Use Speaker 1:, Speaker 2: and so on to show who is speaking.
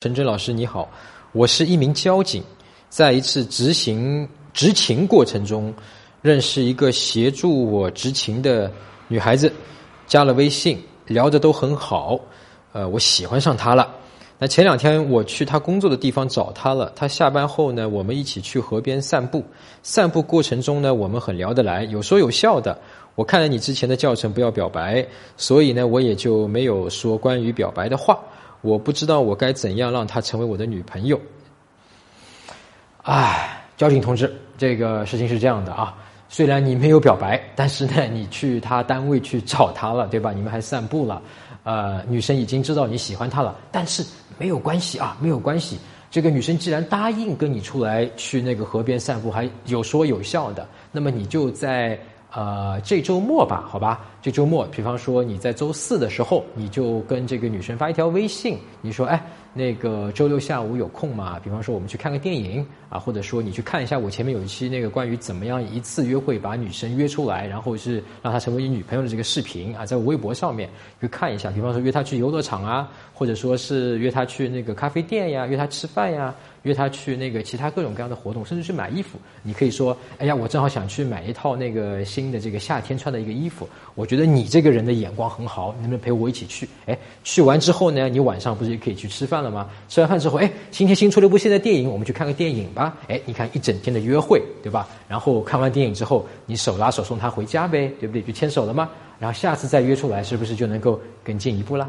Speaker 1: 陈真老师你好，我是一名交警，在一次执行执勤过程中，认识一个协助我执勤的女孩子，加了微信，聊得都很好，呃，我喜欢上她了。那前两天我去他工作的地方找他了，他下班后呢，我们一起去河边散步，散步过程中呢，我们很聊得来，有说有笑的。我看了你之前的教程，不要表白，所以呢，我也就没有说关于表白的话。我不知道我该怎样让她成为我的女朋友。哎，交警同志，这个事情是这样的啊，虽然你没有表白，但是呢，你去他单位去找他了，对吧？你们还散步了，呃，女生已经知道你喜欢她了，但是没有关系啊，没有关系。这个女生既然答应跟你出来去那个河边散步，还有说有笑的，那么你就在。呃，这周末吧，好吧，这周末，比方说你在周四的时候，你就跟这个女生发一条微信，你说，哎，那个周六下午有空吗？比方说我们去看个电影啊，或者说你去看一下我前面有一期那个关于怎么样一次约会把女生约出来，然后是让她成为你女朋友的这个视频啊，在我微博上面去看一下。比方说约她去游乐场啊，或者说是约她去那个咖啡店呀，约她吃饭呀。约他去那个其他各种各样的活动，甚至去买衣服。你可以说：“哎呀，我正好想去买一套那个新的这个夏天穿的一个衣服。我觉得你这个人的眼光很好，能不能陪我一起去？”哎，去完之后呢，你晚上不是也可以去吃饭了吗？吃完饭之后，哎，今天新出了一部新的电影，我们去看个电影吧。哎，你看一整天的约会，对吧？然后看完电影之后，你手拉手送他回家呗，对不对？就牵手了吗？然后下次再约出来，是不是就能够更进一步了？